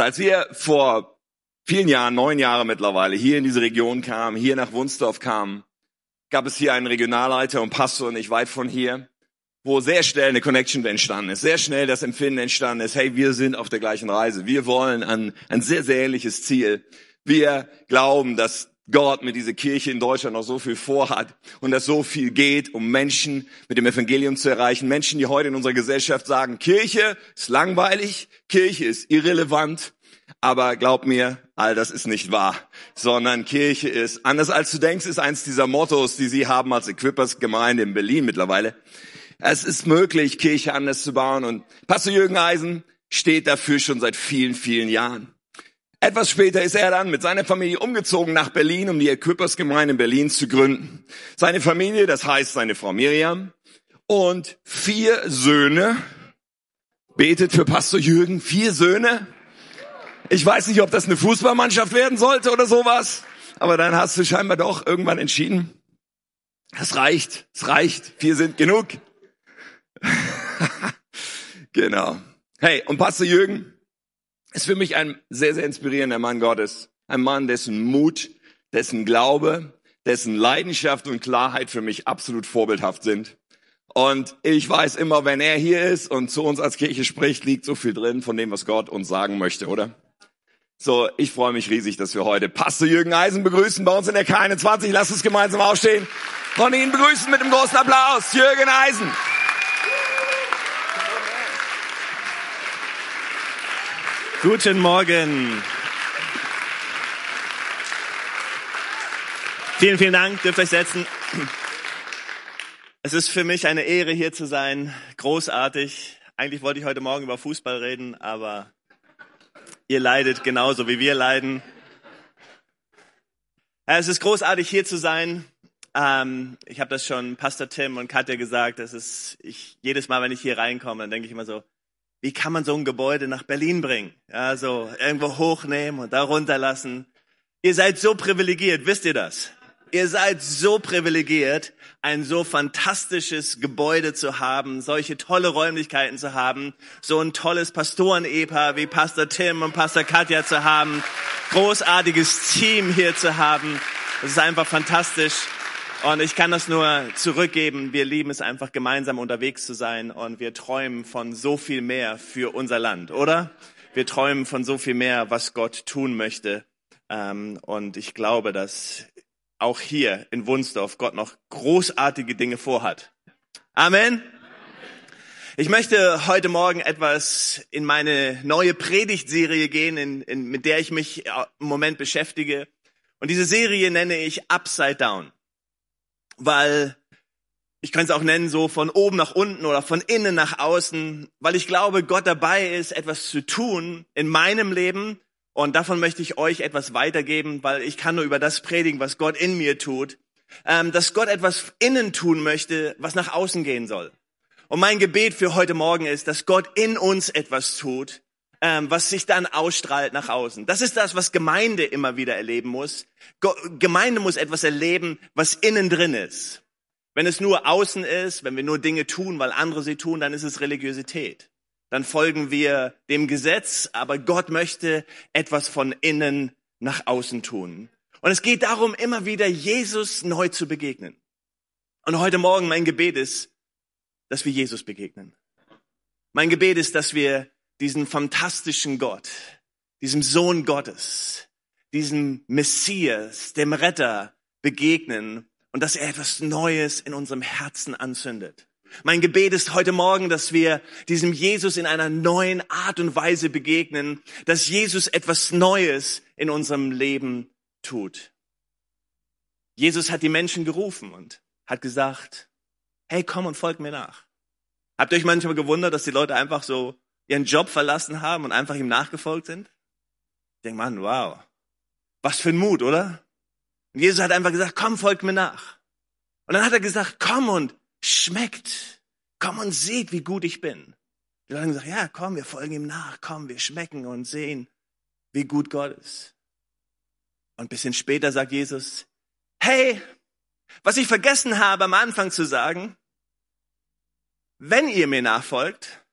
Als wir vor vielen Jahren, neun Jahre mittlerweile, hier in diese Region kamen, hier nach Wunsdorf kamen, gab es hier einen Regionalleiter und Pastor nicht weit von hier, wo sehr schnell eine Connection entstanden ist, sehr schnell das Empfinden entstanden ist, hey, wir sind auf der gleichen Reise, wir wollen an ein sehr, sehr ähnliches Ziel. Wir glauben, dass Gott mit dieser Kirche in Deutschland noch so viel vorhat und dass so viel geht, um Menschen mit dem Evangelium zu erreichen. Menschen, die heute in unserer Gesellschaft sagen, Kirche ist langweilig, Kirche ist irrelevant, aber glaub mir, all das ist nicht wahr, sondern Kirche ist, anders als du denkst, ist eins dieser Mottos, die sie haben als Equippers Gemeinde in Berlin mittlerweile. Es ist möglich, Kirche anders zu bauen und Pastor Jürgen Eisen steht dafür schon seit vielen, vielen Jahren. Etwas später ist er dann mit seiner Familie umgezogen nach Berlin, um die Equippers-Gemeinde in Berlin zu gründen. Seine Familie, das heißt seine Frau Miriam und vier Söhne, betet für Pastor Jürgen, vier Söhne. Ich weiß nicht, ob das eine Fußballmannschaft werden sollte oder sowas, aber dann hast du scheinbar doch irgendwann entschieden, es reicht, es reicht, vier sind genug. genau. Hey, und Pastor Jürgen, ist für mich ein sehr, sehr inspirierender Mann Gottes. Ein Mann, dessen Mut, dessen Glaube, dessen Leidenschaft und Klarheit für mich absolut vorbildhaft sind. Und ich weiß immer, wenn er hier ist und zu uns als Kirche spricht, liegt so viel drin von dem, was Gott uns sagen möchte, oder? So, ich freue mich riesig, dass wir heute Pastor Jürgen Eisen begrüßen bei uns in der K21. Lasst uns gemeinsam aufstehen und ihn begrüßen mit einem großen Applaus. Jürgen Eisen. Guten Morgen. Vielen, vielen Dank. Dürft euch setzen. Es ist für mich eine Ehre, hier zu sein. Großartig. Eigentlich wollte ich heute Morgen über Fußball reden, aber ihr leidet genauso wie wir leiden. Es ist großartig, hier zu sein. Ähm, ich habe das schon Pastor Tim und Katja gesagt. Das ist ich jedes Mal, wenn ich hier reinkomme, dann denke ich immer so: wie kann man so ein Gebäude nach Berlin bringen? Ja, so irgendwo hochnehmen und da runterlassen. Ihr seid so privilegiert, wisst ihr das? Ihr seid so privilegiert, ein so fantastisches Gebäude zu haben, solche tolle Räumlichkeiten zu haben, so ein tolles Pastoren-Ehepaar wie Pastor Tim und Pastor Katja zu haben, großartiges Team hier zu haben. Das ist einfach fantastisch. Und ich kann das nur zurückgeben. Wir lieben es einfach gemeinsam unterwegs zu sein und wir träumen von so viel mehr für unser Land, oder? Wir träumen von so viel mehr, was Gott tun möchte. Ähm, und ich glaube, dass auch hier in Wunsdorf Gott noch großartige Dinge vorhat. Amen. Ich möchte heute Morgen etwas in meine neue Predigtserie gehen, in, in, mit der ich mich im Moment beschäftige. Und diese Serie nenne ich Upside Down weil ich kann es auch nennen, so von oben nach unten oder von innen nach außen, weil ich glaube, Gott dabei ist, etwas zu tun in meinem Leben. Und davon möchte ich euch etwas weitergeben, weil ich kann nur über das predigen, was Gott in mir tut. Ähm, dass Gott etwas innen tun möchte, was nach außen gehen soll. Und mein Gebet für heute Morgen ist, dass Gott in uns etwas tut, was sich dann ausstrahlt nach außen. Das ist das, was Gemeinde immer wieder erleben muss. Gemeinde muss etwas erleben, was innen drin ist. Wenn es nur außen ist, wenn wir nur Dinge tun, weil andere sie tun, dann ist es Religiosität. Dann folgen wir dem Gesetz, aber Gott möchte etwas von innen nach außen tun. Und es geht darum, immer wieder Jesus neu zu begegnen. Und heute Morgen mein Gebet ist, dass wir Jesus begegnen. Mein Gebet ist, dass wir diesen fantastischen Gott, diesem Sohn Gottes, diesem Messias, dem Retter begegnen und dass er etwas Neues in unserem Herzen anzündet. Mein Gebet ist heute Morgen, dass wir diesem Jesus in einer neuen Art und Weise begegnen, dass Jesus etwas Neues in unserem Leben tut. Jesus hat die Menschen gerufen und hat gesagt, hey, komm und folg mir nach. Habt ihr euch manchmal gewundert, dass die Leute einfach so ihren Job verlassen haben und einfach ihm nachgefolgt sind? Ich denke, Mann, wow. Was für ein Mut, oder? Und Jesus hat einfach gesagt, komm, folgt mir nach. Und dann hat er gesagt, komm und schmeckt. Komm und seht, wie gut ich bin. Die Leute haben gesagt, ja, komm, wir folgen ihm nach. Komm, wir schmecken und sehen, wie gut Gott ist. Und ein bisschen später sagt Jesus, hey, was ich vergessen habe am Anfang zu sagen, wenn ihr mir nachfolgt,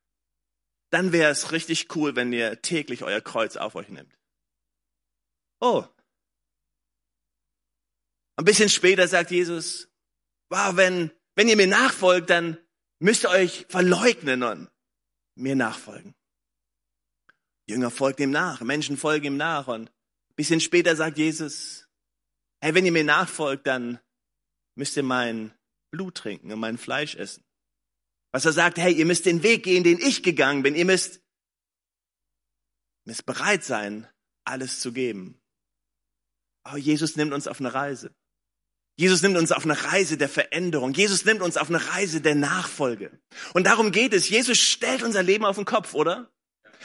dann wäre es richtig cool, wenn ihr täglich euer Kreuz auf euch nehmt. Oh. Ein bisschen später sagt Jesus, wow, wenn, wenn ihr mir nachfolgt, dann müsst ihr euch verleugnen und mir nachfolgen. Jünger folgt ihm nach, Menschen folgen ihm nach und ein bisschen später sagt Jesus, hey, wenn ihr mir nachfolgt, dann müsst ihr mein Blut trinken und mein Fleisch essen. Was er sagt, hey, ihr müsst den Weg gehen, den ich gegangen bin. Ihr müsst, müsst bereit sein, alles zu geben. Aber Jesus nimmt uns auf eine Reise. Jesus nimmt uns auf eine Reise der Veränderung. Jesus nimmt uns auf eine Reise der Nachfolge. Und darum geht es. Jesus stellt unser Leben auf den Kopf, oder?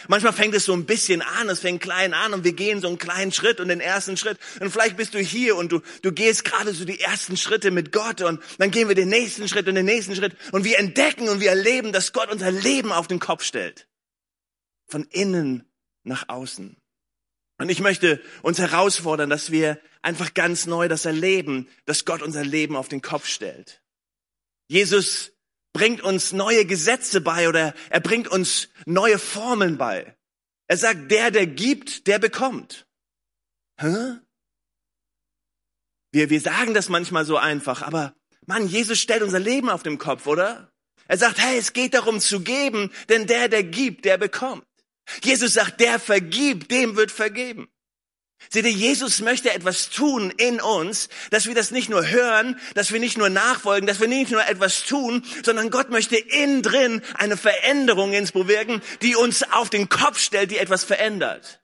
Manchmal fängt es so ein bisschen an, es fängt klein an und wir gehen so einen kleinen Schritt und den ersten Schritt. Und vielleicht bist du hier und du, du gehst gerade so die ersten Schritte mit Gott und dann gehen wir den nächsten Schritt und den nächsten Schritt und wir entdecken und wir erleben, dass Gott unser Leben auf den Kopf stellt. Von innen nach außen. Und ich möchte uns herausfordern, dass wir einfach ganz neu das erleben, dass Gott unser Leben auf den Kopf stellt. Jesus bringt uns neue Gesetze bei oder er bringt uns neue Formeln bei. Er sagt, der, der gibt, der bekommt. Hä? Wir, wir sagen das manchmal so einfach, aber Mann, Jesus stellt unser Leben auf den Kopf, oder? Er sagt, hey, es geht darum zu geben, denn der, der gibt, der bekommt. Jesus sagt, der vergibt, dem wird vergeben. Seht ihr, Jesus möchte etwas tun in uns, dass wir das nicht nur hören, dass wir nicht nur nachfolgen, dass wir nicht nur etwas tun, sondern Gott möchte innen drin eine Veränderung ins bewirken, die uns auf den Kopf stellt, die etwas verändert.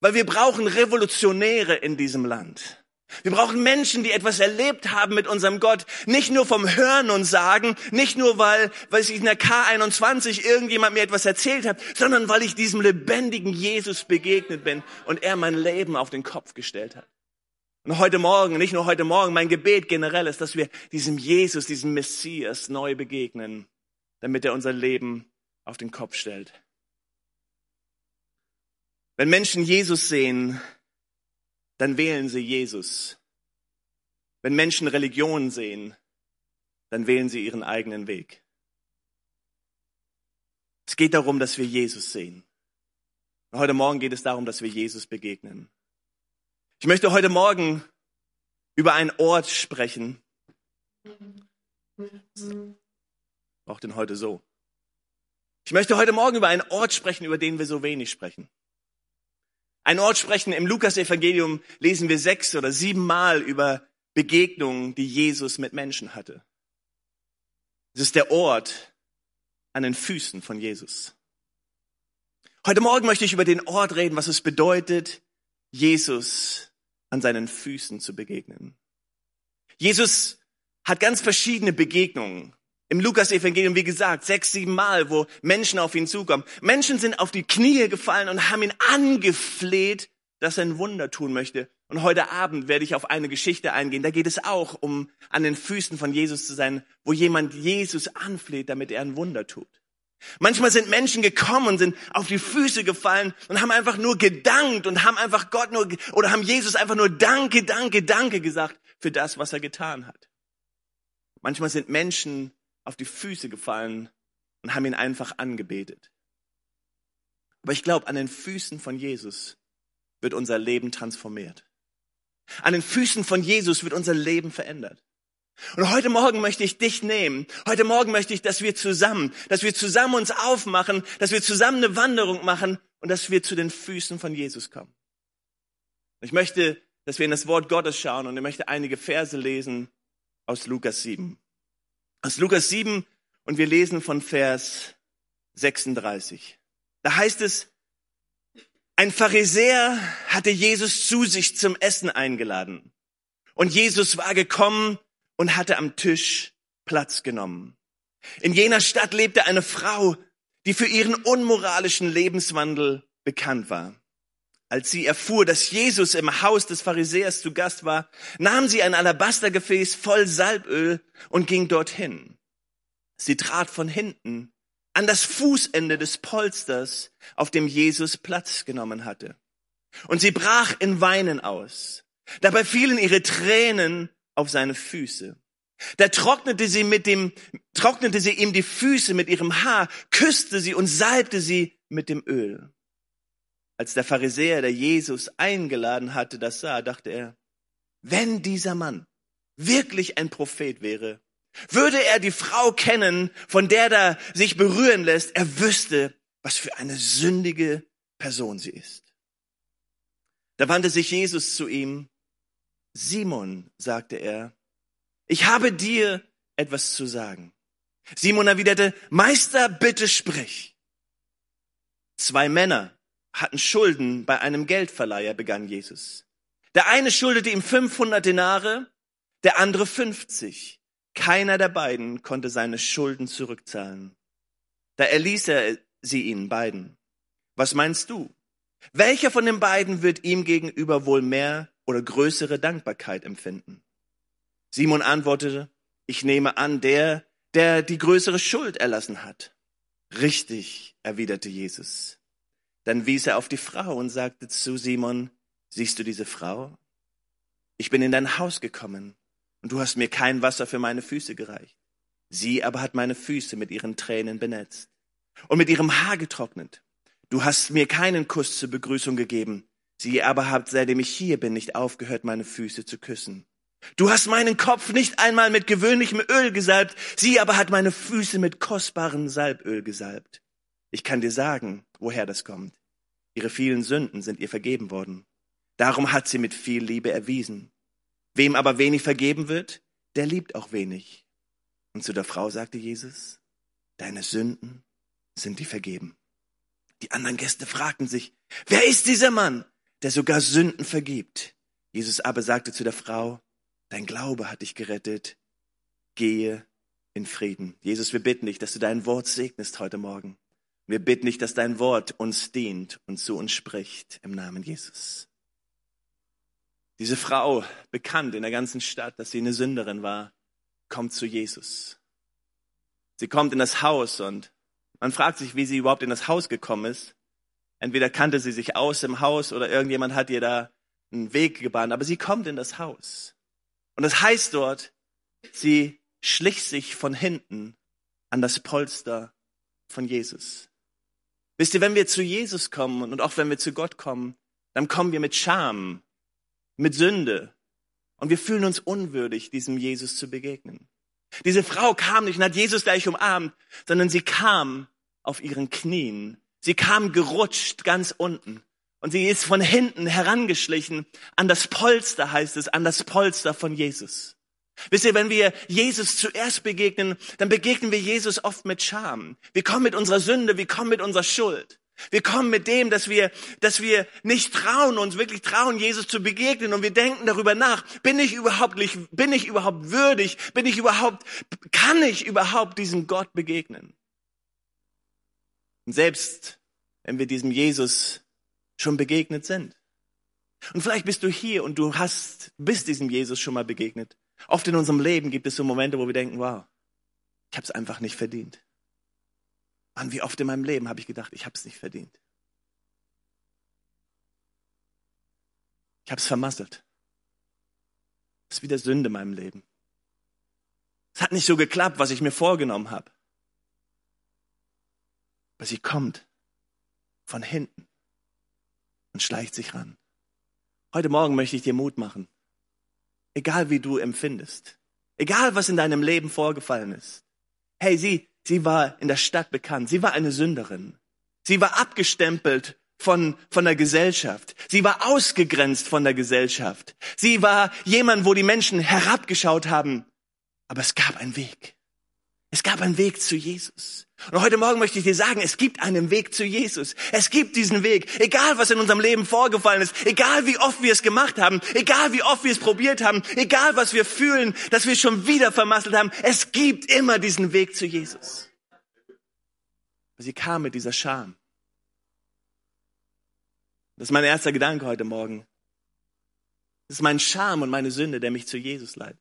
Weil wir brauchen Revolutionäre in diesem Land. Wir brauchen Menschen, die etwas erlebt haben mit unserem Gott. Nicht nur vom Hören und Sagen, nicht nur weil, weil ich in der K21 irgendjemand mir etwas erzählt hat, sondern weil ich diesem lebendigen Jesus begegnet bin und er mein Leben auf den Kopf gestellt hat. Und heute Morgen, nicht nur heute Morgen, mein Gebet generell ist, dass wir diesem Jesus, diesem Messias neu begegnen, damit er unser Leben auf den Kopf stellt. Wenn Menschen Jesus sehen, dann wählen sie Jesus. Wenn Menschen Religion sehen, dann wählen sie ihren eigenen Weg. Es geht darum, dass wir Jesus sehen. Und heute Morgen geht es darum, dass wir Jesus begegnen. Ich möchte heute Morgen über einen Ort sprechen. Auch denn heute so. Ich möchte heute Morgen über einen Ort sprechen, über den wir so wenig sprechen. Ein Ort sprechen im Lukas-Evangelium lesen wir sechs oder sieben Mal über Begegnungen, die Jesus mit Menschen hatte. Es ist der Ort an den Füßen von Jesus. Heute Morgen möchte ich über den Ort reden, was es bedeutet, Jesus an seinen Füßen zu begegnen. Jesus hat ganz verschiedene Begegnungen im Lukas-Evangelium, wie gesagt, sechs, sieben Mal, wo Menschen auf ihn zukommen. Menschen sind auf die Knie gefallen und haben ihn angefleht, dass er ein Wunder tun möchte. Und heute Abend werde ich auf eine Geschichte eingehen. Da geht es auch um an den Füßen von Jesus zu sein, wo jemand Jesus anfleht, damit er ein Wunder tut. Manchmal sind Menschen gekommen und sind auf die Füße gefallen und haben einfach nur gedankt und haben einfach Gott nur, oder haben Jesus einfach nur Danke, Danke, Danke gesagt für das, was er getan hat. Manchmal sind Menschen auf die Füße gefallen und haben ihn einfach angebetet. Aber ich glaube, an den Füßen von Jesus wird unser Leben transformiert. An den Füßen von Jesus wird unser Leben verändert. Und heute Morgen möchte ich dich nehmen. Heute Morgen möchte ich, dass wir zusammen, dass wir zusammen uns aufmachen, dass wir zusammen eine Wanderung machen und dass wir zu den Füßen von Jesus kommen. Ich möchte, dass wir in das Wort Gottes schauen und ich möchte einige Verse lesen aus Lukas 7 aus Lukas 7 und wir lesen von Vers 36. Da heißt es, ein Pharisäer hatte Jesus zu sich zum Essen eingeladen. Und Jesus war gekommen und hatte am Tisch Platz genommen. In jener Stadt lebte eine Frau, die für ihren unmoralischen Lebenswandel bekannt war. Als sie erfuhr, dass Jesus im Haus des Pharisäers zu Gast war, nahm sie ein Alabastergefäß voll Salböl und ging dorthin. Sie trat von hinten an das Fußende des Polsters, auf dem Jesus Platz genommen hatte. Und sie brach in Weinen aus. Dabei fielen ihre Tränen auf seine Füße. Da trocknete sie mit dem, trocknete sie ihm die Füße mit ihrem Haar, küsste sie und salbte sie mit dem Öl. Als der Pharisäer, der Jesus eingeladen hatte, das sah, dachte er, wenn dieser Mann wirklich ein Prophet wäre, würde er die Frau kennen, von der da sich berühren lässt, er wüsste, was für eine sündige Person sie ist. Da wandte sich Jesus zu ihm. Simon, sagte er, ich habe dir etwas zu sagen. Simon erwiderte, Meister, bitte sprich. Zwei Männer hatten Schulden bei einem Geldverleiher, begann Jesus. Der eine schuldete ihm 500 Denare, der andere 50. Keiner der beiden konnte seine Schulden zurückzahlen. Da erließ er sie ihnen beiden. Was meinst du? Welcher von den beiden wird ihm gegenüber wohl mehr oder größere Dankbarkeit empfinden? Simon antwortete, ich nehme an, der, der die größere Schuld erlassen hat. Richtig, erwiderte Jesus. Dann wies er auf die Frau und sagte zu Simon, siehst du diese Frau? Ich bin in dein Haus gekommen und du hast mir kein Wasser für meine Füße gereicht. Sie aber hat meine Füße mit ihren Tränen benetzt und mit ihrem Haar getrocknet. Du hast mir keinen Kuss zur Begrüßung gegeben. Sie aber habt, seitdem ich hier bin, nicht aufgehört, meine Füße zu küssen. Du hast meinen Kopf nicht einmal mit gewöhnlichem Öl gesalbt, sie aber hat meine Füße mit kostbarem Salböl gesalbt. Ich kann dir sagen, woher das kommt. Ihre vielen Sünden sind ihr vergeben worden. Darum hat sie mit viel Liebe erwiesen. Wem aber wenig vergeben wird, der liebt auch wenig. Und zu der Frau sagte Jesus, deine Sünden sind die vergeben. Die anderen Gäste fragten sich, wer ist dieser Mann, der sogar Sünden vergibt? Jesus aber sagte zu der Frau, dein Glaube hat dich gerettet. Gehe in Frieden. Jesus, wir bitten dich, dass du dein Wort segnest heute Morgen. Wir bitten dich, dass dein Wort uns dient und zu uns spricht im Namen Jesus. Diese Frau, bekannt in der ganzen Stadt, dass sie eine Sünderin war, kommt zu Jesus. Sie kommt in das Haus und man fragt sich, wie sie überhaupt in das Haus gekommen ist. Entweder kannte sie sich aus im Haus oder irgendjemand hat ihr da einen Weg gebahnt, aber sie kommt in das Haus. Und das heißt dort, sie schlich sich von hinten an das Polster von Jesus. Wisst ihr, wenn wir zu Jesus kommen und auch wenn wir zu Gott kommen, dann kommen wir mit Scham, mit Sünde. Und wir fühlen uns unwürdig, diesem Jesus zu begegnen. Diese Frau kam nicht und hat Jesus gleich umarmt, sondern sie kam auf ihren Knien. Sie kam gerutscht ganz unten. Und sie ist von hinten herangeschlichen an das Polster, heißt es, an das Polster von Jesus. Wisst ihr, wenn wir Jesus zuerst begegnen, dann begegnen wir Jesus oft mit Scham. Wir kommen mit unserer Sünde, wir kommen mit unserer Schuld. Wir kommen mit dem, dass wir, dass wir nicht trauen, uns wirklich trauen, Jesus zu begegnen und wir denken darüber nach, bin ich überhaupt, bin ich überhaupt würdig, bin ich überhaupt, kann ich überhaupt diesem Gott begegnen? Und selbst wenn wir diesem Jesus schon begegnet sind. Und vielleicht bist du hier und du hast, bist diesem Jesus schon mal begegnet. Oft in unserem Leben gibt es so Momente, wo wir denken, wow, ich habe es einfach nicht verdient. Mann, wie oft in meinem Leben habe ich gedacht, ich habe es nicht verdient. Ich habe es vermasselt. Das ist wieder Sünde in meinem Leben. Es hat nicht so geklappt, was ich mir vorgenommen habe. Aber sie kommt von hinten und schleicht sich ran. Heute Morgen möchte ich dir Mut machen. Egal wie du empfindest. Egal was in deinem Leben vorgefallen ist. Hey, sie Sie war in der Stadt bekannt. Sie war eine Sünderin. Sie war abgestempelt von, von der Gesellschaft. Sie war ausgegrenzt von der Gesellschaft. Sie war jemand, wo die Menschen herabgeschaut haben. Aber es gab einen Weg. Es gab einen Weg zu Jesus. Und heute Morgen möchte ich dir sagen, es gibt einen Weg zu Jesus. Es gibt diesen Weg. Egal, was in unserem Leben vorgefallen ist, egal wie oft wir es gemacht haben, egal wie oft wir es probiert haben, egal was wir fühlen, dass wir schon wieder vermasselt haben, es gibt immer diesen Weg zu Jesus. Sie kam mit dieser Scham. Das ist mein erster Gedanke heute Morgen. Das ist mein Scham und meine Sünde, der mich zu Jesus leitet.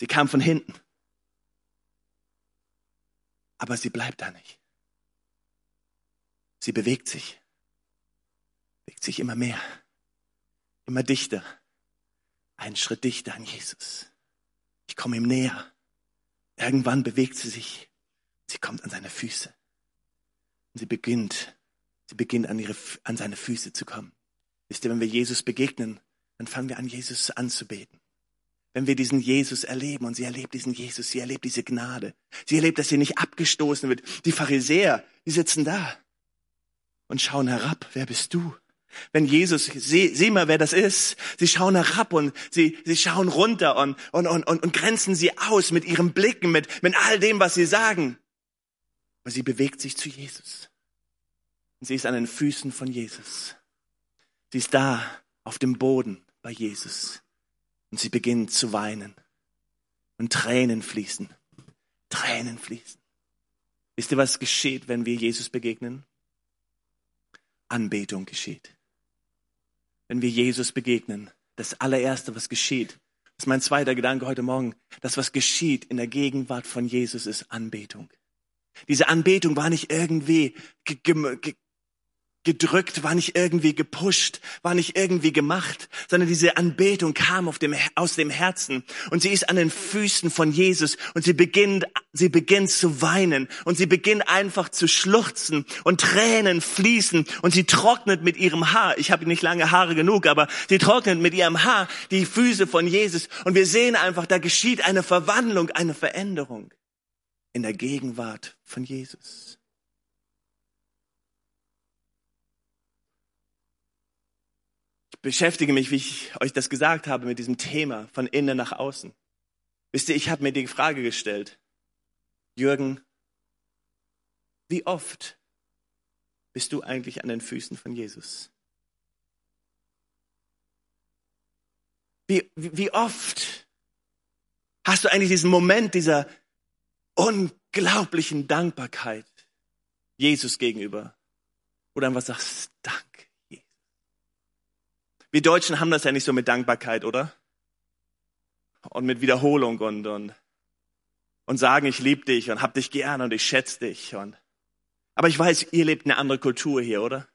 Sie kam von hinten. Aber sie bleibt da nicht. Sie bewegt sich. Bewegt sich immer mehr. Immer dichter. Einen Schritt dichter an Jesus. Ich komme ihm näher. Irgendwann bewegt sie sich. Sie kommt an seine Füße. Und sie beginnt, sie beginnt an, ihre, an seine Füße zu kommen. Wisst ihr, wenn wir Jesus begegnen, dann fangen wir an, Jesus anzubeten. Wenn wir diesen Jesus erleben und sie erlebt diesen Jesus, sie erlebt diese Gnade. Sie erlebt, dass sie nicht abgestoßen wird. Die Pharisäer, die sitzen da und schauen herab. Wer bist du? Wenn Jesus, sieh, sieh mal, wer das ist. Sie schauen herab und sie, sie schauen runter und, und, und, und, und grenzen sie aus mit ihren Blicken, mit, mit all dem, was sie sagen. Aber sie bewegt sich zu Jesus. Und sie ist an den Füßen von Jesus. Sie ist da auf dem Boden bei Jesus. Und sie beginnt zu weinen. Und Tränen fließen. Tränen fließen. Wisst ihr, was geschieht, wenn wir Jesus begegnen? Anbetung geschieht. Wenn wir Jesus begegnen, das allererste, was geschieht, das ist mein zweiter Gedanke heute Morgen, das, was geschieht in der Gegenwart von Jesus, ist Anbetung. Diese Anbetung war nicht irgendwie gedrückt, war nicht irgendwie gepusht, war nicht irgendwie gemacht, sondern diese Anbetung kam dem, aus dem Herzen und sie ist an den Füßen von Jesus und sie beginnt, sie beginnt zu weinen und sie beginnt einfach zu schluchzen und Tränen fließen und sie trocknet mit ihrem Haar. Ich habe nicht lange Haare genug, aber sie trocknet mit ihrem Haar die Füße von Jesus und wir sehen einfach, da geschieht eine Verwandlung, eine Veränderung in der Gegenwart von Jesus. Beschäftige mich, wie ich euch das gesagt habe, mit diesem Thema von innen nach außen. Wisst ihr, ich habe mir die Frage gestellt, Jürgen, wie oft bist du eigentlich an den Füßen von Jesus? Wie, wie oft hast du eigentlich diesen Moment dieser unglaublichen Dankbarkeit Jesus gegenüber, du einfach sagst, Dank. Wir Deutschen haben das ja nicht so mit Dankbarkeit, oder? Und mit Wiederholung und, und, und sagen, ich liebe dich und hab dich gern und ich schätze dich. Und, aber ich weiß, ihr lebt eine andere Kultur hier, oder?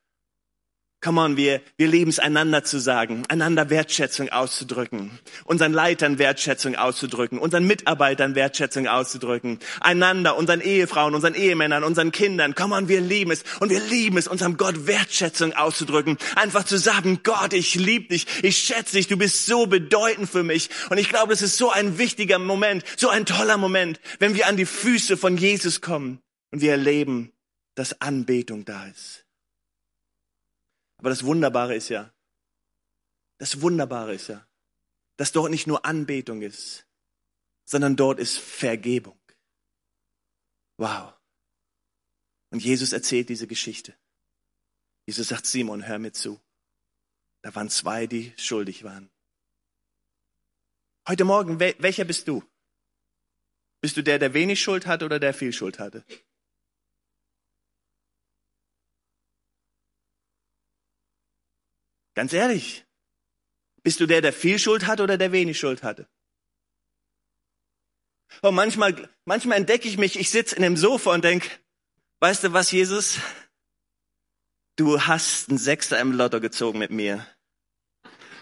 Come on, wir, wir lieben es, einander zu sagen, einander Wertschätzung auszudrücken, unseren Leitern Wertschätzung auszudrücken, unseren Mitarbeitern Wertschätzung auszudrücken, einander, unseren Ehefrauen, unseren Ehemännern, unseren Kindern. Come on, wir lieben es und wir lieben es, unserem Gott Wertschätzung auszudrücken. Einfach zu sagen, Gott, ich liebe dich, ich schätze dich, du bist so bedeutend für mich. Und ich glaube, es ist so ein wichtiger Moment, so ein toller Moment, wenn wir an die Füße von Jesus kommen und wir erleben, dass Anbetung da ist. Aber das Wunderbare ist ja, das Wunderbare ist ja, dass dort nicht nur Anbetung ist, sondern dort ist Vergebung. Wow. Und Jesus erzählt diese Geschichte. Jesus sagt, Simon, hör mir zu. Da waren zwei, die schuldig waren. Heute Morgen, welcher bist du? Bist du der, der wenig Schuld hatte oder der viel Schuld hatte? Ganz ehrlich, bist du der, der viel Schuld hatte oder der wenig Schuld hatte? Und manchmal, manchmal entdecke ich mich, ich sitze in dem Sofa und denke, weißt du was, Jesus? Du hast einen Sechser im Lotto gezogen mit mir.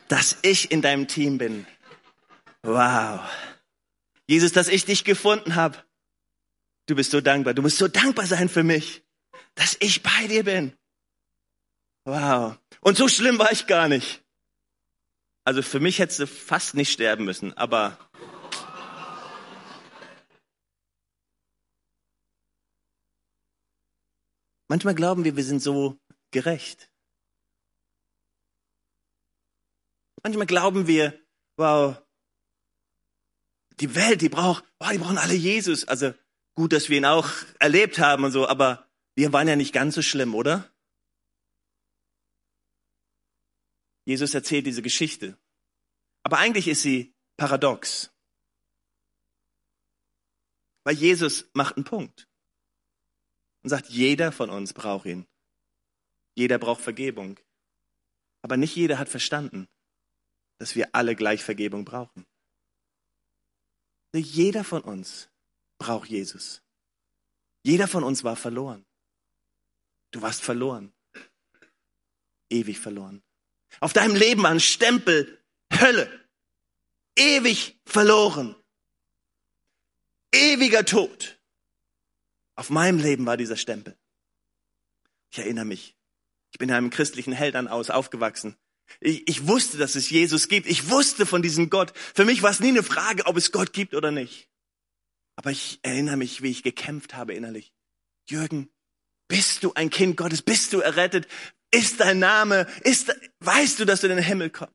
Dass ich in deinem Team bin. Wow. Jesus, dass ich dich gefunden habe. Du bist so dankbar. Du musst so dankbar sein für mich, dass ich bei dir bin. Wow. Und so schlimm war ich gar nicht. Also für mich hättest du fast nicht sterben müssen, aber manchmal glauben wir, wir sind so gerecht. Manchmal glauben wir, wow, die Welt, die braucht, wow, die brauchen alle Jesus. Also gut, dass wir ihn auch erlebt haben und so, aber wir waren ja nicht ganz so schlimm, oder? Jesus erzählt diese Geschichte. Aber eigentlich ist sie paradox. Weil Jesus macht einen Punkt und sagt, jeder von uns braucht ihn. Jeder braucht Vergebung. Aber nicht jeder hat verstanden, dass wir alle gleich Vergebung brauchen. Jeder von uns braucht Jesus. Jeder von uns war verloren. Du warst verloren. Ewig verloren. Auf deinem Leben war ein Stempel Hölle. Ewig verloren. Ewiger Tod. Auf meinem Leben war dieser Stempel. Ich erinnere mich. Ich bin in einem christlichen Elternhaus aufgewachsen. Ich, ich wusste, dass es Jesus gibt. Ich wusste von diesem Gott. Für mich war es nie eine Frage, ob es Gott gibt oder nicht. Aber ich erinnere mich, wie ich gekämpft habe innerlich. Jürgen, bist du ein Kind Gottes? Bist du errettet? Ist dein Name? Ist, weißt du, dass du in den Himmel kommst?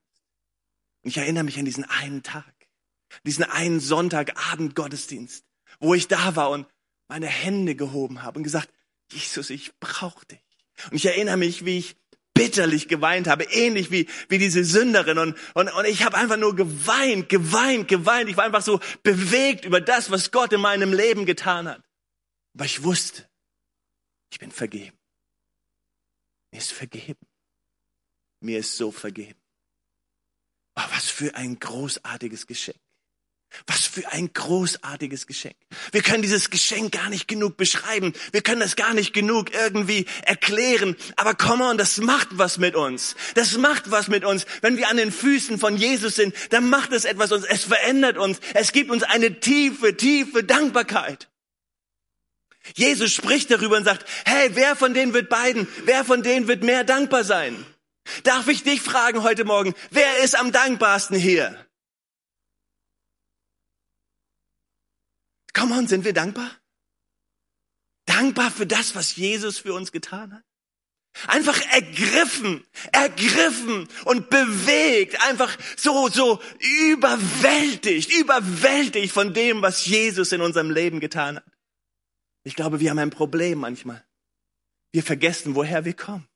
Und ich erinnere mich an diesen einen Tag, diesen einen Sonntagabend Gottesdienst, wo ich da war und meine Hände gehoben habe und gesagt, Jesus, ich brauche dich. Und ich erinnere mich, wie ich bitterlich geweint habe, ähnlich wie, wie diese Sünderin. Und, und, und ich habe einfach nur geweint, geweint, geweint. Ich war einfach so bewegt über das, was Gott in meinem Leben getan hat. Aber ich wusste, ich bin vergeben. Mir ist vergeben. Mir ist so vergeben. Oh, was für ein großartiges Geschenk. Was für ein großartiges Geschenk. Wir können dieses Geschenk gar nicht genug beschreiben. Wir können das gar nicht genug irgendwie erklären. Aber come on, das macht was mit uns. Das macht was mit uns. Wenn wir an den Füßen von Jesus sind, dann macht es etwas uns. Es verändert uns. Es gibt uns eine tiefe, tiefe Dankbarkeit. Jesus spricht darüber und sagt, hey, wer von denen wird beiden, wer von denen wird mehr dankbar sein? Darf ich dich fragen heute Morgen, wer ist am dankbarsten hier? Come on, sind wir dankbar? Dankbar für das, was Jesus für uns getan hat? Einfach ergriffen, ergriffen und bewegt, einfach so, so überwältigt, überwältigt von dem, was Jesus in unserem Leben getan hat. Ich glaube, wir haben ein Problem manchmal. Wir vergessen, woher wir kommen.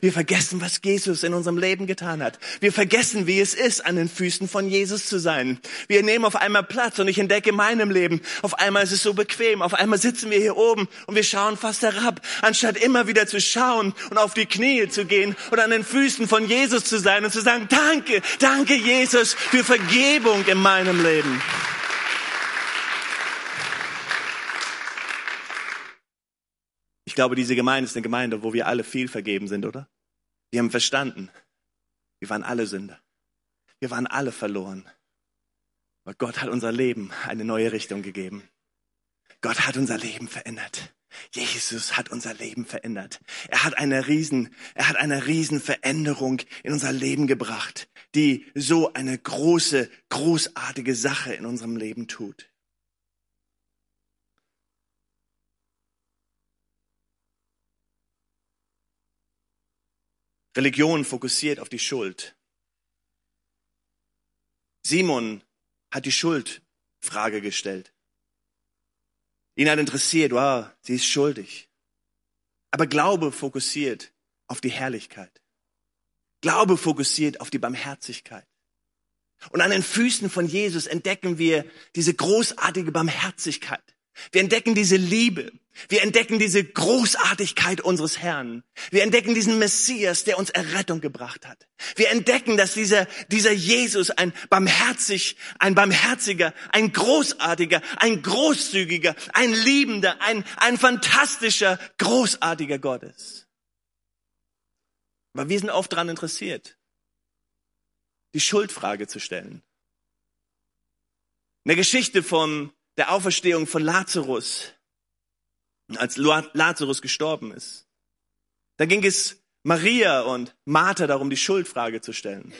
Wir vergessen, was Jesus in unserem Leben getan hat. Wir vergessen, wie es ist, an den Füßen von Jesus zu sein. Wir nehmen auf einmal Platz und ich entdecke in meinem Leben, auf einmal ist es so bequem, auf einmal sitzen wir hier oben und wir schauen fast herab, anstatt immer wieder zu schauen und auf die Knie zu gehen und an den Füßen von Jesus zu sein und zu sagen, danke, danke Jesus für Vergebung in meinem Leben. Ich glaube, diese Gemeinde ist eine Gemeinde, wo wir alle viel vergeben sind, oder? Wir haben verstanden, wir waren alle Sünder. Wir waren alle verloren. Aber Gott hat unser Leben eine neue Richtung gegeben. Gott hat unser Leben verändert. Jesus hat unser Leben verändert. Er hat eine riesen, er hat eine riesen Veränderung in unser Leben gebracht, die so eine große, großartige Sache in unserem Leben tut. Religion fokussiert auf die Schuld. Simon hat die Schuldfrage gestellt. Ihn hat interessiert, wow, sie ist schuldig. Aber Glaube fokussiert auf die Herrlichkeit. Glaube fokussiert auf die Barmherzigkeit. Und an den Füßen von Jesus entdecken wir diese großartige Barmherzigkeit. Wir entdecken diese Liebe. Wir entdecken diese Großartigkeit unseres Herrn. Wir entdecken diesen Messias, der uns Errettung gebracht hat. Wir entdecken, dass dieser, dieser Jesus ein barmherzig, ein barmherziger, ein großartiger, ein großzügiger, ein liebender, ein, ein fantastischer, großartiger Gott ist. Aber wir sind oft daran interessiert, die Schuldfrage zu stellen. Eine Geschichte von der Auferstehung von Lazarus, als Lazarus gestorben ist. Da ging es Maria und Martha darum, die Schuldfrage zu stellen.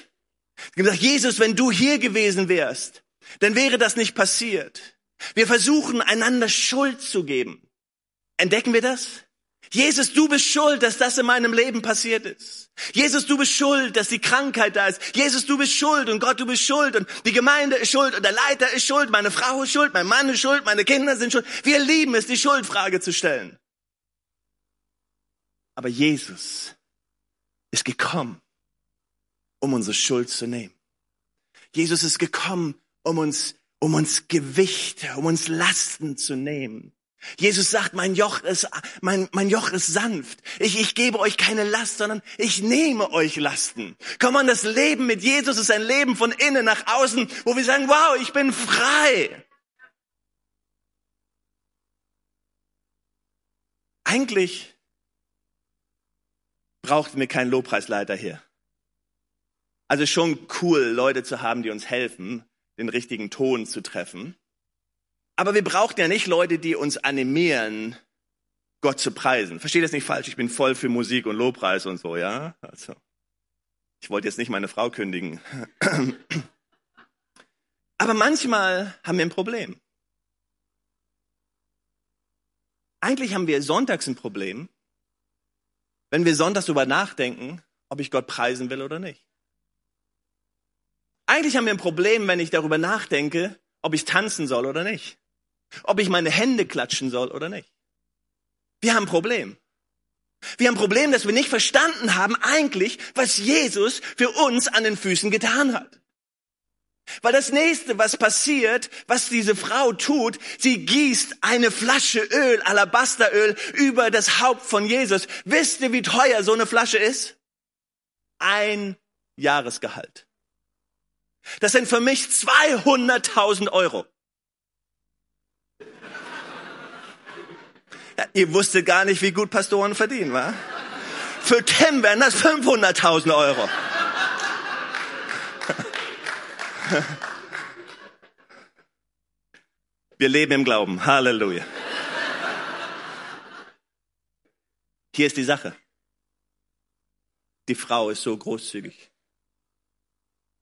Sie haben gesagt, Jesus, wenn du hier gewesen wärst, dann wäre das nicht passiert. Wir versuchen einander Schuld zu geben. Entdecken wir das? Jesus, du bist schuld, dass das in meinem Leben passiert ist. Jesus, du bist schuld, dass die Krankheit da ist. Jesus, du bist schuld und Gott, du bist schuld und die Gemeinde ist schuld und der Leiter ist schuld, meine Frau ist schuld, mein Mann ist schuld, meine Kinder sind schuld. Wir lieben es, die Schuldfrage zu stellen. Aber Jesus ist gekommen, um unsere Schuld zu nehmen. Jesus ist gekommen, um uns, um uns Gewichte, um uns Lasten zu nehmen. Jesus sagt, mein Joch ist, mein, mein Joch ist sanft. Ich, ich gebe euch keine Last, sondern ich nehme euch Lasten. Komm an, das Leben mit Jesus ist ein Leben von innen nach außen, wo wir sagen, wow, ich bin frei. Eigentlich brauchten wir keinen Lobpreisleiter hier. Also schon cool, Leute zu haben, die uns helfen, den richtigen Ton zu treffen. Aber wir brauchen ja nicht Leute, die uns animieren, Gott zu preisen. Versteht das nicht falsch? Ich bin voll für Musik und Lobpreis und so, ja? Also, ich wollte jetzt nicht meine Frau kündigen. Aber manchmal haben wir ein Problem. Eigentlich haben wir sonntags ein Problem, wenn wir sonntags darüber nachdenken, ob ich Gott preisen will oder nicht. Eigentlich haben wir ein Problem, wenn ich darüber nachdenke, ob ich tanzen soll oder nicht. Ob ich meine Hände klatschen soll oder nicht. Wir haben ein Problem. Wir haben ein Problem, dass wir nicht verstanden haben eigentlich, was Jesus für uns an den Füßen getan hat. Weil das nächste, was passiert, was diese Frau tut, sie gießt eine Flasche Öl, Alabasteröl, über das Haupt von Jesus. Wisst ihr, wie teuer so eine Flasche ist? Ein Jahresgehalt. Das sind für mich 200.000 Euro. Ihr wusstet gar nicht, wie gut Pastoren verdienen, wa? Für Tim wären das 500.000 Euro. Wir leben im Glauben. Halleluja. Hier ist die Sache. Die Frau ist so großzügig.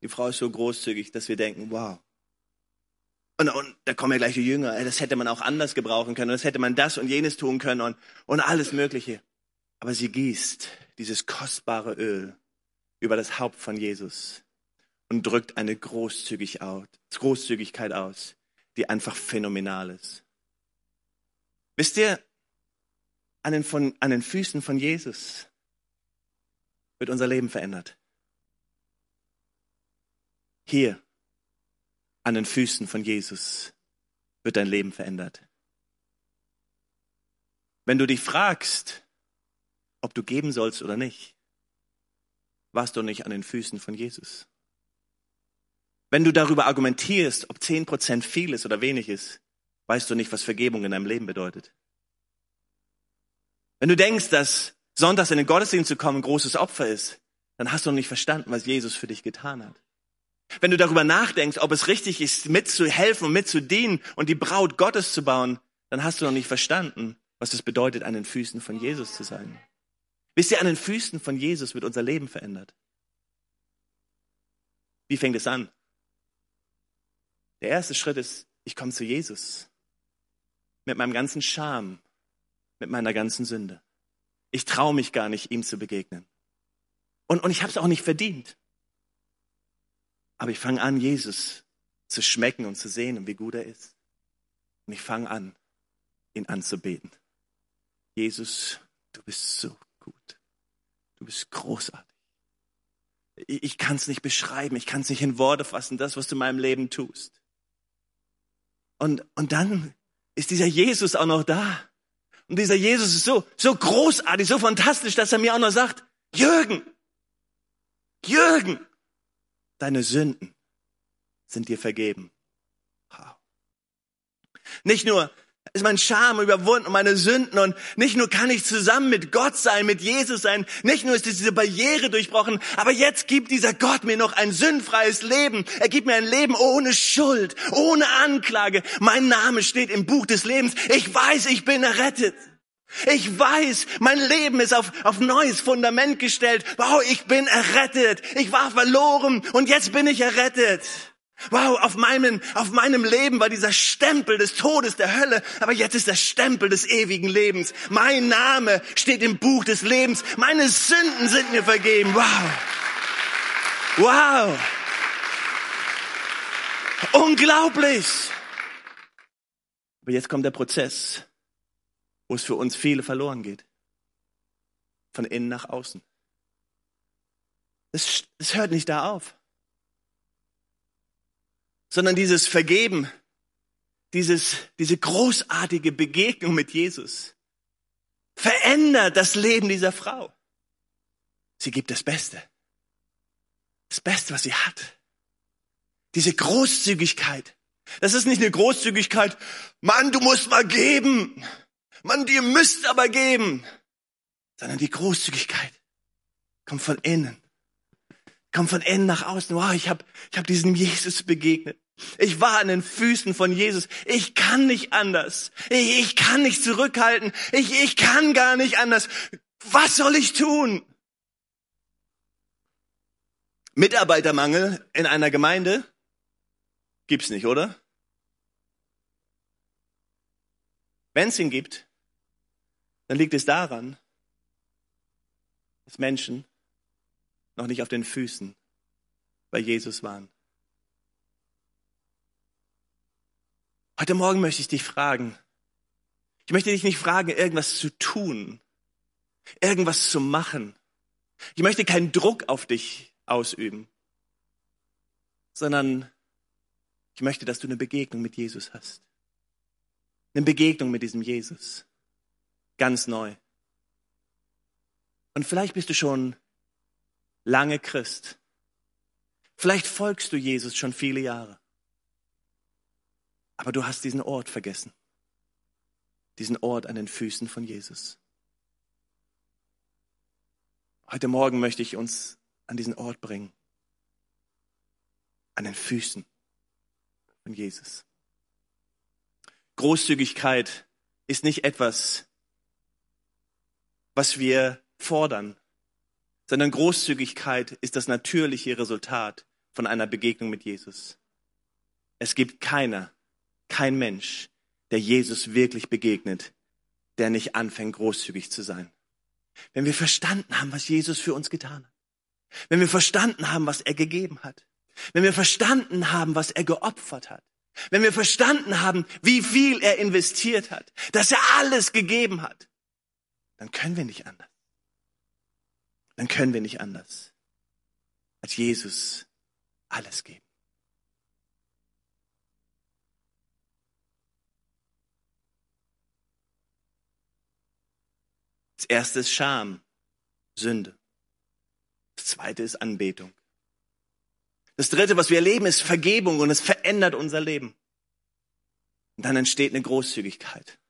Die Frau ist so großzügig, dass wir denken, wow. Und, und da kommen ja gleich die Jünger, das hätte man auch anders gebrauchen können, das hätte man das und jenes tun können und, und alles Mögliche. Aber sie gießt dieses kostbare Öl über das Haupt von Jesus und drückt eine Großzügig aus, Großzügigkeit aus, die einfach phänomenal ist. Wisst ihr, an den, von, an den Füßen von Jesus wird unser Leben verändert. Hier, an den Füßen von Jesus, wird dein Leben verändert. Wenn du dich fragst, ob du geben sollst oder nicht, warst du nicht an den Füßen von Jesus. Wenn du darüber argumentierst, ob zehn Prozent viel ist oder wenig ist, weißt du nicht, was Vergebung in deinem Leben bedeutet. Wenn du denkst, dass sonntags in den Gottesdienst zu kommen ein großes Opfer ist, dann hast du noch nicht verstanden, was Jesus für dich getan hat. Wenn du darüber nachdenkst, ob es richtig ist, mitzuhelfen und mitzudienen und die Braut Gottes zu bauen, dann hast du noch nicht verstanden, was es bedeutet, an den Füßen von Jesus zu sein. Wisst ihr, an den Füßen von Jesus wird unser Leben verändert. Wie fängt es an? Der erste Schritt ist, ich komme zu Jesus. Mit meinem ganzen Scham, mit meiner ganzen Sünde. Ich traue mich gar nicht, ihm zu begegnen. Und, und ich habe es auch nicht verdient. Aber ich fange an, Jesus zu schmecken und zu sehen und wie gut er ist. Und ich fange an, ihn anzubeten. Jesus, du bist so gut. Du bist großartig. Ich, ich kann es nicht beschreiben, ich kann es nicht in Worte fassen, das, was du in meinem Leben tust. Und, und dann ist dieser Jesus auch noch da. Und dieser Jesus ist so, so großartig, so fantastisch, dass er mir auch noch sagt, Jürgen, Jürgen, deine Sünden sind dir vergeben. Wow. Nicht nur, ist mein Scham überwunden und meine Sünden und nicht nur kann ich zusammen mit Gott sein, mit Jesus sein, nicht nur ist diese Barriere durchbrochen, aber jetzt gibt dieser Gott mir noch ein sündfreies Leben. Er gibt mir ein Leben ohne Schuld, ohne Anklage. Mein Name steht im Buch des Lebens. Ich weiß, ich bin errettet. Ich weiß, mein Leben ist auf, auf neues Fundament gestellt. Wow, ich bin errettet. Ich war verloren und jetzt bin ich errettet. Wow, auf meinem, auf meinem Leben war dieser Stempel des Todes, der Hölle, aber jetzt ist der Stempel des ewigen Lebens. Mein Name steht im Buch des Lebens. Meine Sünden sind mir vergeben. Wow. Wow. Unglaublich. Aber jetzt kommt der Prozess, wo es für uns viele verloren geht. Von innen nach außen. Es, es hört nicht da auf sondern dieses Vergeben, dieses, diese großartige Begegnung mit Jesus verändert das Leben dieser Frau. Sie gibt das Beste. Das Beste, was sie hat. Diese Großzügigkeit. Das ist nicht eine Großzügigkeit, Mann, du musst mal geben. Mann, dir müsst aber geben. Sondern die Großzügigkeit kommt von innen. Kommt von innen nach außen. Wow, ich habe ich hab diesem Jesus begegnet. Ich war an den Füßen von Jesus. Ich kann nicht anders. Ich, ich kann nicht zurückhalten. Ich, ich kann gar nicht anders. Was soll ich tun? Mitarbeitermangel in einer Gemeinde gibt's nicht, oder? Wenn es ihn gibt, dann liegt es daran, dass Menschen noch nicht auf den Füßen bei Jesus waren. Heute Morgen möchte ich dich fragen. Ich möchte dich nicht fragen, irgendwas zu tun, irgendwas zu machen. Ich möchte keinen Druck auf dich ausüben, sondern ich möchte, dass du eine Begegnung mit Jesus hast. Eine Begegnung mit diesem Jesus. Ganz neu. Und vielleicht bist du schon lange Christ. Vielleicht folgst du Jesus schon viele Jahre. Aber du hast diesen Ort vergessen. Diesen Ort an den Füßen von Jesus. Heute Morgen möchte ich uns an diesen Ort bringen. An den Füßen von Jesus. Großzügigkeit ist nicht etwas, was wir fordern, sondern Großzügigkeit ist das natürliche Resultat von einer Begegnung mit Jesus. Es gibt keiner, kein Mensch, der Jesus wirklich begegnet, der nicht anfängt, großzügig zu sein. Wenn wir verstanden haben, was Jesus für uns getan hat, wenn wir verstanden haben, was er gegeben hat, wenn wir verstanden haben, was er geopfert hat, wenn wir verstanden haben, wie viel er investiert hat, dass er alles gegeben hat, dann können wir nicht anders. Dann können wir nicht anders, als Jesus alles geben. Das erste ist Scham, Sünde. Das zweite ist Anbetung. Das dritte, was wir erleben, ist Vergebung und es verändert unser Leben. Und dann entsteht eine Großzügigkeit.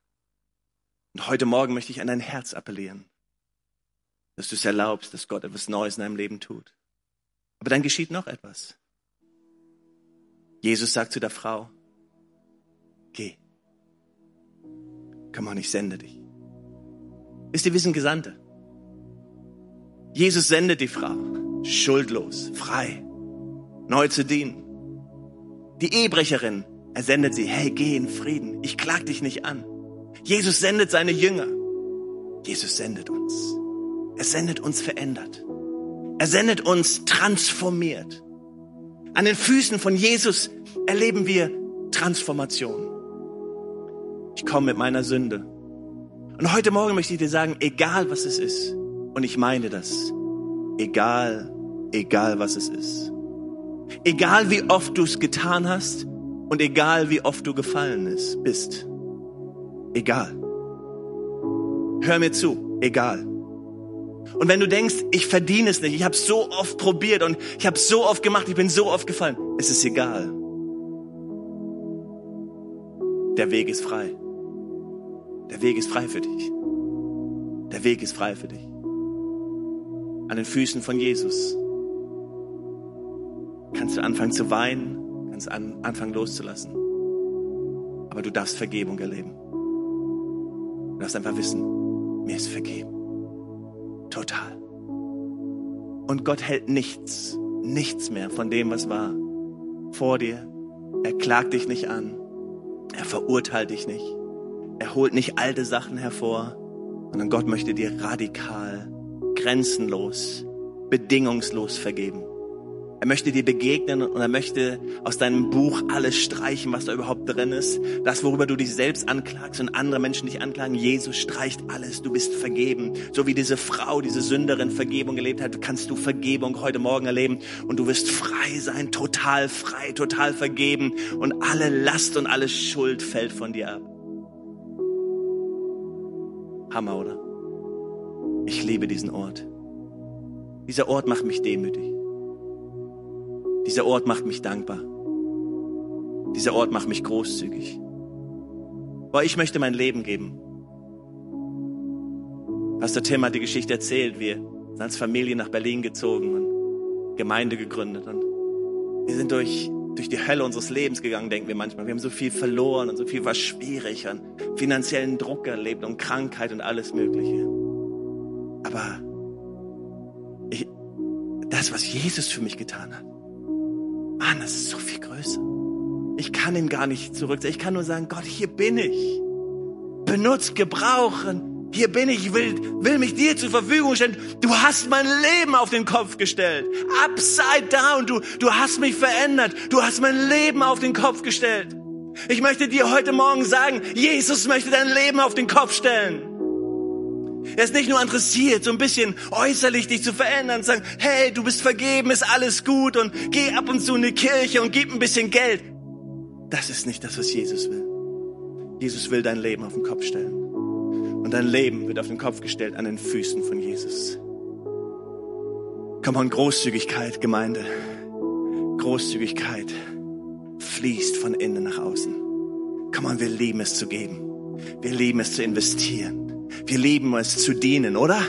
Und heute Morgen möchte ich an dein Herz appellieren, dass du es erlaubst, dass Gott etwas Neues in deinem Leben tut. Aber dann geschieht noch etwas. Jesus sagt zu der Frau, geh. Komm on, ich sende dich. Wisst ihr, wir sind Gesandte. Jesus sendet die Frau, schuldlos, frei, neu zu dienen. Die Ehebrecherin, er sendet sie, hey, geh in Frieden, ich klag dich nicht an. Jesus sendet seine Jünger. Jesus sendet uns. Er sendet uns verändert. Er sendet uns transformiert. An den Füßen von Jesus erleben wir Transformation. Ich komme mit meiner Sünde. Und heute Morgen möchte ich dir sagen, egal was es ist, und ich meine das, egal, egal was es ist, egal wie oft du es getan hast und egal wie oft du gefallen bist, egal. Hör mir zu, egal. Und wenn du denkst, ich verdiene es nicht, ich habe so oft probiert und ich habe so oft gemacht, ich bin so oft gefallen, es ist egal. Der Weg ist frei. Der Weg ist frei für dich. Der Weg ist frei für dich. An den Füßen von Jesus kannst du anfangen zu weinen, kannst an, anfangen loszulassen. Aber du darfst Vergebung erleben. Du darfst einfach wissen, mir ist vergeben. Total. Und Gott hält nichts, nichts mehr von dem, was war, vor dir. Er klagt dich nicht an. Er verurteilt dich nicht. Er holt nicht alte Sachen hervor, sondern Gott möchte dir radikal, grenzenlos, bedingungslos vergeben. Er möchte dir begegnen und er möchte aus deinem Buch alles streichen, was da überhaupt drin ist. Das, worüber du dich selbst anklagst und andere Menschen dich anklagen. Jesus streicht alles. Du bist vergeben. So wie diese Frau, diese Sünderin Vergebung gelebt hat, kannst du Vergebung heute Morgen erleben und du wirst frei sein, total frei, total vergeben und alle Last und alle Schuld fällt von dir ab. Hammer, oder? Ich liebe diesen Ort. Dieser Ort macht mich demütig. Dieser Ort macht mich dankbar. Dieser Ort macht mich großzügig. Boah, ich möchte mein Leben geben. Pastor Tim hat die Geschichte erzählt. Wir sind als Familie nach Berlin gezogen und Gemeinde gegründet. Und wir sind durch durch die Hölle unseres Lebens gegangen, denken wir manchmal. Wir haben so viel verloren und so viel war schwierig und finanziellen Druck erlebt und Krankheit und alles Mögliche. Aber ich, das, was Jesus für mich getan hat, Mann, das ist so viel größer. Ich kann ihm gar nicht zurück. Ich kann nur sagen, Gott, hier bin ich. Benutzt, gebrauchen. Hier bin ich, ich will, will mich dir zur Verfügung stellen. Du hast mein Leben auf den Kopf gestellt. Upside down. Du, du hast mich verändert. Du hast mein Leben auf den Kopf gestellt. Ich möchte dir heute Morgen sagen, Jesus möchte dein Leben auf den Kopf stellen. Er ist nicht nur interessiert, so ein bisschen äußerlich dich zu verändern und sagen, hey, du bist vergeben, ist alles gut und geh ab und zu in die Kirche und gib ein bisschen Geld. Das ist nicht das, was Jesus will. Jesus will dein Leben auf den Kopf stellen. Und dein Leben wird auf den Kopf gestellt an den Füßen von Jesus. Komm on, Großzügigkeit, Gemeinde. Großzügigkeit fließt von innen nach außen. Komm on, wir lieben es zu geben. Wir lieben es zu investieren. Wir lieben es zu dienen, oder?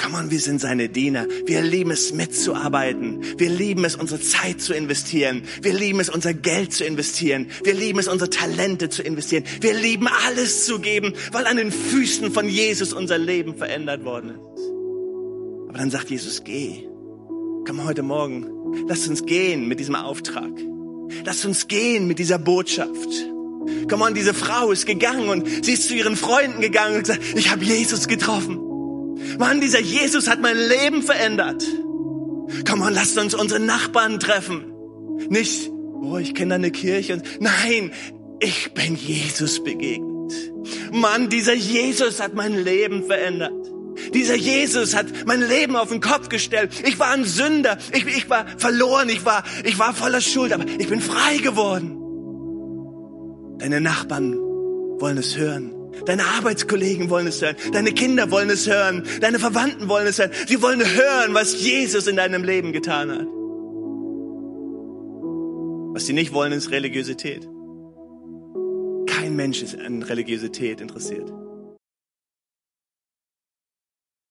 Komm on, wir sind seine Diener. Wir lieben es mitzuarbeiten. Wir lieben es, unsere Zeit zu investieren. Wir lieben es, unser Geld zu investieren. Wir lieben es, unsere Talente zu investieren. Wir lieben alles zu geben, weil an den Füßen von Jesus unser Leben verändert worden ist. Aber dann sagt Jesus, geh. Komm heute Morgen, lass uns gehen mit diesem Auftrag. Lass uns gehen mit dieser Botschaft. Komm on, diese Frau ist gegangen und sie ist zu ihren Freunden gegangen und gesagt, ich habe Jesus getroffen. Mann, dieser Jesus hat mein Leben verändert. Komm on, lasst uns unsere Nachbarn treffen. Nicht, oh, ich kenne eine Kirche. Und, nein, ich bin Jesus begegnet. Mann, dieser Jesus hat mein Leben verändert. Dieser Jesus hat mein Leben auf den Kopf gestellt. Ich war ein Sünder. Ich, ich war verloren. Ich war, ich war voller Schuld. Aber ich bin frei geworden. Deine Nachbarn wollen es hören. Deine Arbeitskollegen wollen es hören. Deine Kinder wollen es hören. Deine Verwandten wollen es hören. Sie wollen hören, was Jesus in deinem Leben getan hat. Was sie nicht wollen, ist Religiosität. Kein Mensch ist an Religiosität interessiert.